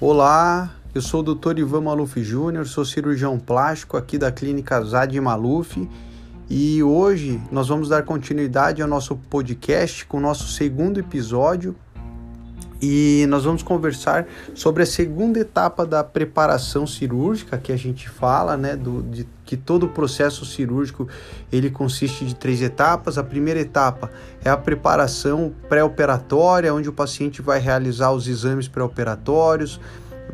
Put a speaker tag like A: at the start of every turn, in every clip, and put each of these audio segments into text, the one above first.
A: Olá, eu sou o Dr. Ivan Maluf Júnior, sou cirurgião plástico aqui da clínica Zad Maluf e hoje nós vamos dar continuidade ao nosso podcast com o nosso segundo episódio e nós vamos conversar sobre a segunda etapa da preparação cirúrgica que a gente fala, né, do, de que todo o processo cirúrgico ele consiste de três etapas. A primeira etapa é a preparação pré-operatória, onde o paciente vai realizar os exames pré-operatórios,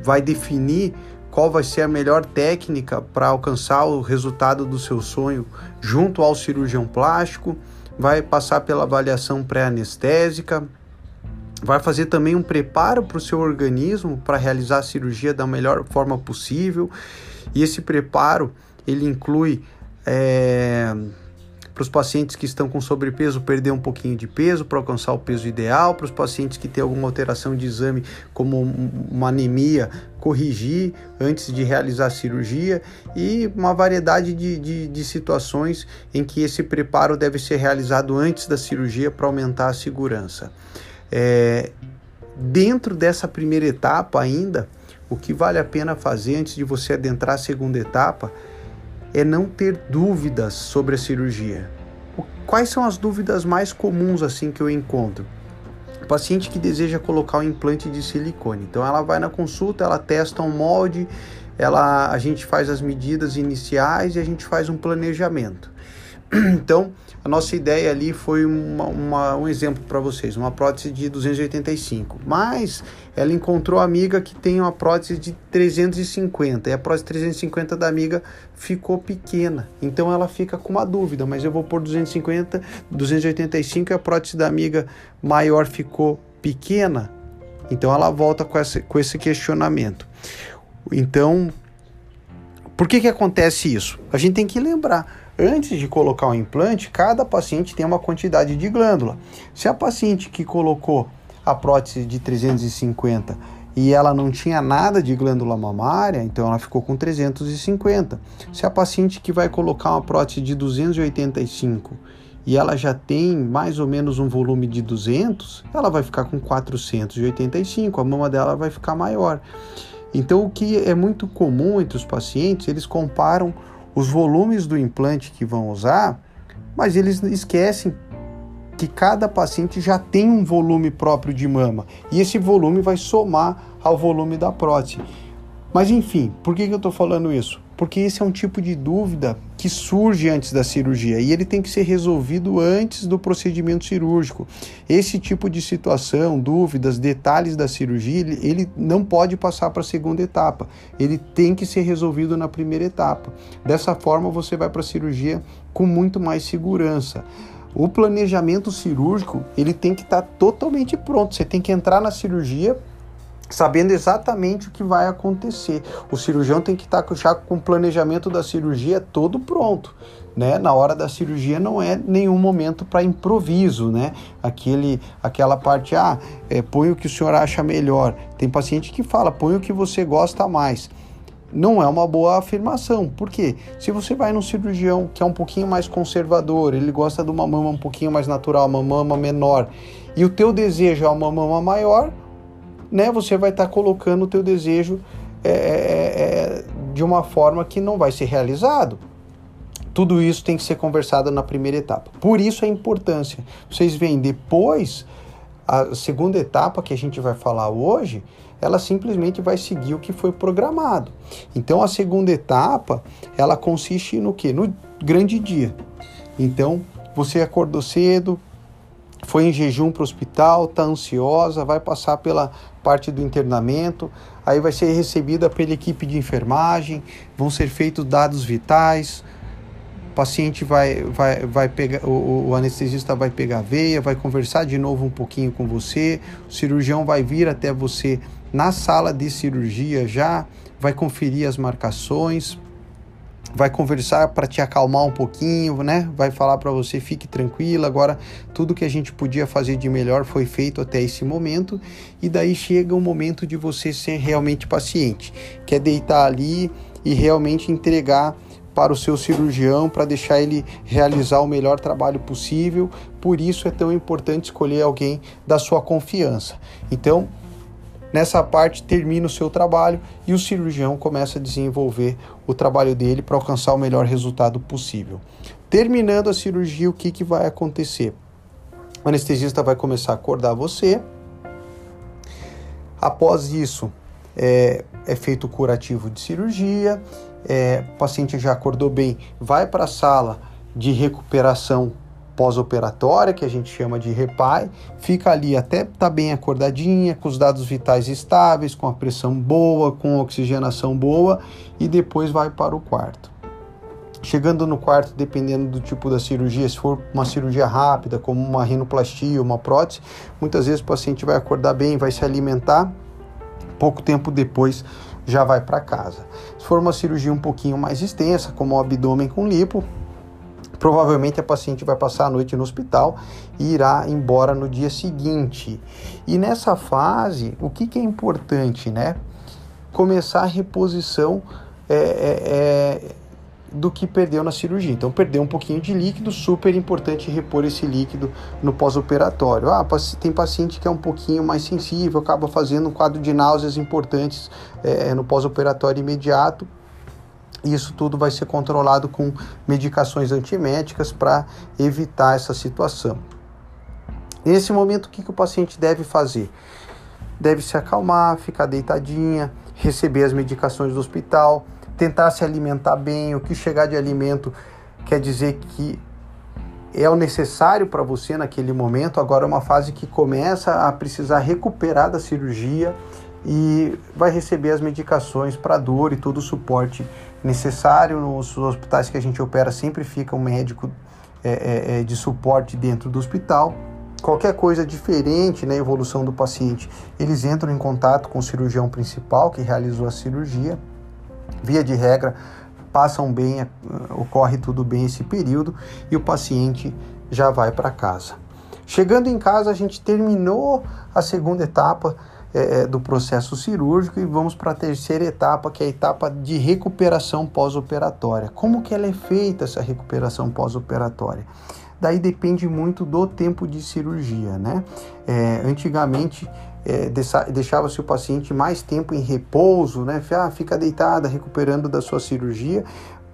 A: vai definir qual vai ser a melhor técnica para alcançar o resultado do seu sonho junto ao cirurgião plástico, vai passar pela avaliação pré-anestésica, vai fazer também um preparo para o seu organismo para realizar a cirurgia da melhor forma possível. E esse preparo ele inclui é, para os pacientes que estão com sobrepeso perder um pouquinho de peso para alcançar o peso ideal, para os pacientes que têm alguma alteração de exame como uma anemia corrigir antes de realizar a cirurgia e uma variedade de, de, de situações em que esse preparo deve ser realizado antes da cirurgia para aumentar a segurança. É, dentro dessa primeira etapa ainda, o que vale a pena fazer antes de você adentrar a segunda etapa é não ter dúvidas sobre a cirurgia. Quais são as dúvidas mais comuns assim que eu encontro? O paciente que deseja colocar um implante de silicone. Então ela vai na consulta, ela testa um molde, ela a gente faz as medidas iniciais e a gente faz um planejamento. Então, a nossa ideia ali foi uma, uma, um exemplo para vocês, uma prótese de 285. Mas ela encontrou a amiga que tem uma prótese de 350 e a prótese 350 da amiga ficou pequena. Então ela fica com uma dúvida, mas eu vou pôr 250, 285 e a prótese da amiga maior ficou pequena. Então ela volta com, essa, com esse questionamento. Então, por que, que acontece isso? A gente tem que lembrar Antes de colocar o implante, cada paciente tem uma quantidade de glândula. Se a paciente que colocou a prótese de 350 e ela não tinha nada de glândula mamária, então ela ficou com 350. Se a paciente que vai colocar uma prótese de 285 e ela já tem mais ou menos um volume de 200, ela vai ficar com 485, a mama dela vai ficar maior. Então o que é muito comum entre os pacientes, eles comparam os volumes do implante que vão usar, mas eles esquecem que cada paciente já tem um volume próprio de mama e esse volume vai somar ao volume da prótese. Mas enfim, por que, que eu estou falando isso? Porque esse é um tipo de dúvida que surge antes da cirurgia e ele tem que ser resolvido antes do procedimento cirúrgico. Esse tipo de situação, dúvidas, detalhes da cirurgia, ele, não pode passar para a segunda etapa. Ele tem que ser resolvido na primeira etapa. Dessa forma, você vai para a cirurgia com muito mais segurança. O planejamento cirúrgico ele tem que estar tá totalmente pronto. Você tem que entrar na cirurgia sabendo exatamente o que vai acontecer. O cirurgião tem que estar já com o planejamento da cirurgia todo pronto. Né? Na hora da cirurgia não é nenhum momento para improviso, né? Aquele, aquela parte, ah, é, põe o que o senhor acha melhor. Tem paciente que fala, põe o que você gosta mais. Não é uma boa afirmação. Por quê? Se você vai num cirurgião que é um pouquinho mais conservador, ele gosta de uma mama um pouquinho mais natural, uma mama menor, e o teu desejo é uma mama maior, né, você vai estar tá colocando o teu desejo é, é, é, de uma forma que não vai ser realizado. Tudo isso tem que ser conversado na primeira etapa. Por isso a importância. Vocês veem, depois, a segunda etapa que a gente vai falar hoje, ela simplesmente vai seguir o que foi programado. Então a segunda etapa, ela consiste no que? No grande dia. Então, você acordou cedo, foi em jejum para o hospital, está ansiosa, vai passar pela parte do internamento, aí vai ser recebida pela equipe de enfermagem, vão ser feitos dados vitais, o paciente vai, vai, vai pegar, o, o anestesista vai pegar a veia, vai conversar de novo um pouquinho com você, o cirurgião vai vir até você na sala de cirurgia já, vai conferir as marcações, vai conversar para te acalmar um pouquinho, né? Vai falar para você fique tranquila. Agora tudo que a gente podia fazer de melhor foi feito até esse momento e daí chega o momento de você ser realmente paciente, que é deitar ali e realmente entregar para o seu cirurgião para deixar ele realizar o melhor trabalho possível. Por isso é tão importante escolher alguém da sua confiança. Então, Nessa parte termina o seu trabalho e o cirurgião começa a desenvolver o trabalho dele para alcançar o melhor resultado possível. Terminando a cirurgia, o que, que vai acontecer? O anestesista vai começar a acordar você. Após isso, é, é feito o curativo de cirurgia. É, o paciente já acordou bem, vai para a sala de recuperação pós-operatória, que a gente chama de repai, fica ali até estar tá bem acordadinha, com os dados vitais estáveis, com a pressão boa, com a oxigenação boa e depois vai para o quarto. Chegando no quarto, dependendo do tipo da cirurgia, se for uma cirurgia rápida, como uma rinoplastia, uma prótese, muitas vezes o paciente vai acordar bem, vai se alimentar, pouco tempo depois já vai para casa. Se for uma cirurgia um pouquinho mais extensa, como o abdômen com lipo, provavelmente a paciente vai passar a noite no hospital e irá embora no dia seguinte. E nessa fase, o que, que é importante, né? Começar a reposição é, é, é do que perdeu na cirurgia. Então, perdeu um pouquinho de líquido, super importante repor esse líquido no pós-operatório. Ah, tem paciente que é um pouquinho mais sensível, acaba fazendo um quadro de náuseas importantes é, no pós-operatório imediato. Isso tudo vai ser controlado com medicações antieméticas para evitar essa situação. Nesse momento, o que, que o paciente deve fazer? Deve se acalmar, ficar deitadinha, receber as medicações do hospital, tentar se alimentar bem. O que chegar de alimento quer dizer que é o necessário para você naquele momento. Agora é uma fase que começa a precisar recuperar da cirurgia e vai receber as medicações para dor e todo o suporte necessário. Nos hospitais que a gente opera sempre fica um médico é, é, é de suporte dentro do hospital. Qualquer coisa diferente na evolução do paciente, eles entram em contato com o cirurgião principal que realizou a cirurgia via de regra, passam bem, eh, ocorre tudo bem esse período e o paciente já vai para casa. Chegando em casa, a gente terminou a segunda etapa é, do processo cirúrgico e vamos para a terceira etapa, que é a etapa de recuperação pós-operatória. Como que ela é feita essa recuperação pós-operatória? Daí depende muito do tempo de cirurgia, né? É, antigamente é, deixava-se o paciente mais tempo em repouso, né? Ah, fica deitada, recuperando da sua cirurgia.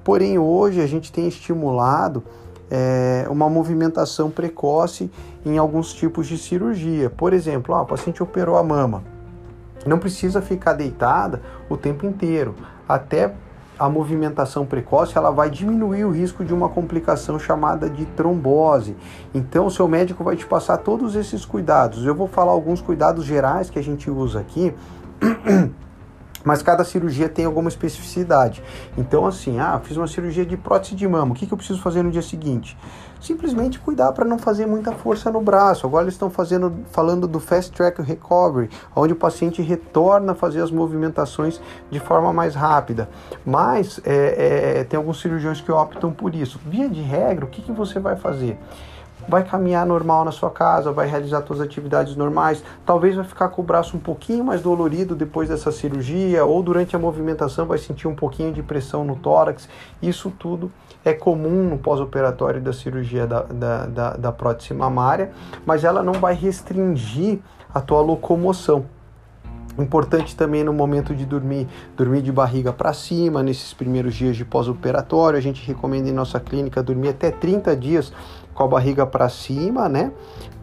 A: Porém, hoje a gente tem estimulado é, uma movimentação precoce em alguns tipos de cirurgia. Por exemplo, ah, o paciente operou a mama. Não precisa ficar deitada o tempo inteiro. Até a movimentação precoce ela vai diminuir o risco de uma complicação chamada de trombose. Então, o seu médico vai te passar todos esses cuidados. Eu vou falar alguns cuidados gerais que a gente usa aqui. Mas cada cirurgia tem alguma especificidade. Então, assim, ah, fiz uma cirurgia de prótese de mama, o que, que eu preciso fazer no dia seguinte? Simplesmente cuidar para não fazer muita força no braço. Agora eles estão fazendo, falando do Fast Track Recovery, onde o paciente retorna a fazer as movimentações de forma mais rápida. Mas é, é, tem alguns cirurgiões que optam por isso. Via de regra, o que, que você vai fazer? Vai caminhar normal na sua casa, vai realizar suas atividades normais, talvez vai ficar com o braço um pouquinho mais dolorido depois dessa cirurgia, ou durante a movimentação vai sentir um pouquinho de pressão no tórax. Isso tudo é comum no pós-operatório da cirurgia da, da, da, da prótese mamária, mas ela não vai restringir a tua locomoção. Importante também no momento de dormir, dormir de barriga para cima, nesses primeiros dias de pós-operatório. A gente recomenda em nossa clínica dormir até 30 dias com a barriga para cima, né?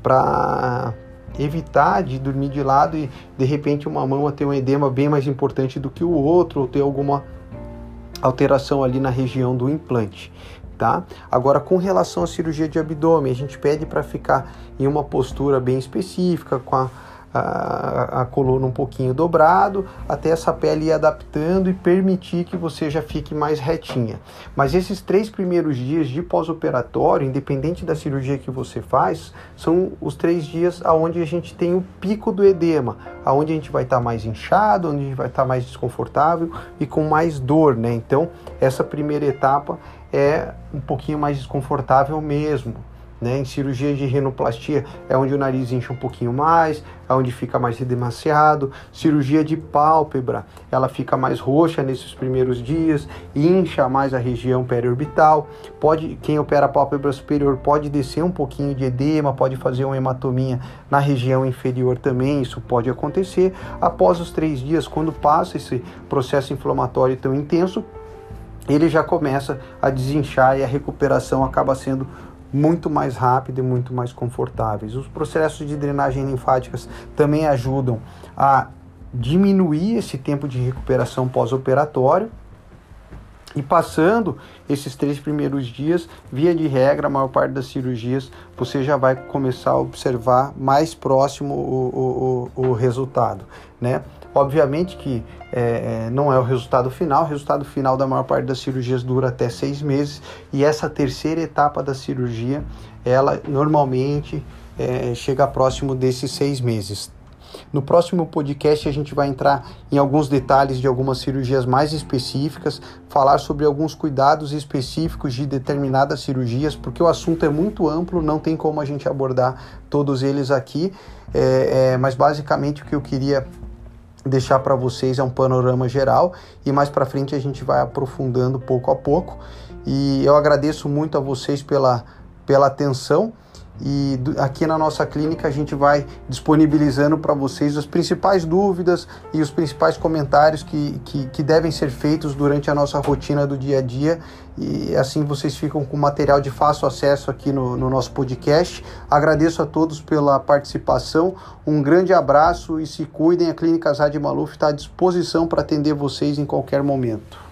A: Para evitar de dormir de lado e de repente uma mão ter um edema bem mais importante do que o outro ou ter alguma alteração ali na região do implante. Tá? Agora, com relação à cirurgia de abdômen, a gente pede para ficar em uma postura bem específica, com a a, a, coluna um pouquinho dobrado, até essa pele ir adaptando e permitir que você já fique mais retinha. Mas esses três primeiros dias de pós-operatório, independente da cirurgia que você faz, são os três dias aonde a gente tem o pico do edema, aonde a gente vai estar tá mais inchado, onde a gente vai estar tá mais desconfortável e com mais dor, né? Então, essa primeira etapa é um pouquinho mais desconfortável mesmo Né? Em cirurgia de rinoplastia é onde o nariz incha um pouquinho mais, é onde fica mais demasiado. Cirurgia de pálpebra, ela fica mais roxa nesses primeiros dias, incha mais a região periorbital. Pode, quem opera pálpebra superior pode descer um pouquinho de edema, pode fazer uma hematominha na região inferior também, isso pode acontecer. Após os três dias, quando passa esse processo inflamatório tão intenso, ele já começa a desinchar e a recuperação acaba sendo muito mais rápida e muito mais confortáveis. Os processos de drenagem linfáticas também ajudam a diminuir esse tempo de recuperação pós-operatório. E passando esses três primeiros dias, via de regra, a maior parte das cirurgias, você já vai começar a observar mais próximo o, o, o resultado, né? Obviamente que é, é, não é o resultado final, o resultado final da maior parte das cirurgias dura até seis meses e essa terceira etapa da cirurgia, ela normalmente é, chega próximo desses seis meses. No próximo podcast a gente vai entrar em alguns detalhes de algumas cirurgias mais específicas, falar sobre alguns cuidados específicos de determinadas cirurgias, porque o assunto é muito amplo, não tem como a gente abordar todos eles aqui, é, é, mas basicamente o que eu queria deixar para vocês é um panorama geral e mais para frente a gente vai aprofundando pouco a pouco. E eu agradeço muito a vocês pela, pela atenção. E aqui na nossa clínica a gente vai disponibilizando para vocês as principais dúvidas e os principais comentários que, que, que, devem ser feitos durante a nossa rotina do dia a dia. E assim vocês ficam com material de fácil acesso aqui no, no nosso podcast. Agradeço a todos pela participação. Um grande abraço e se cuidem. A Clínica Zad Maluf está à disposição para atender vocês em qualquer momento.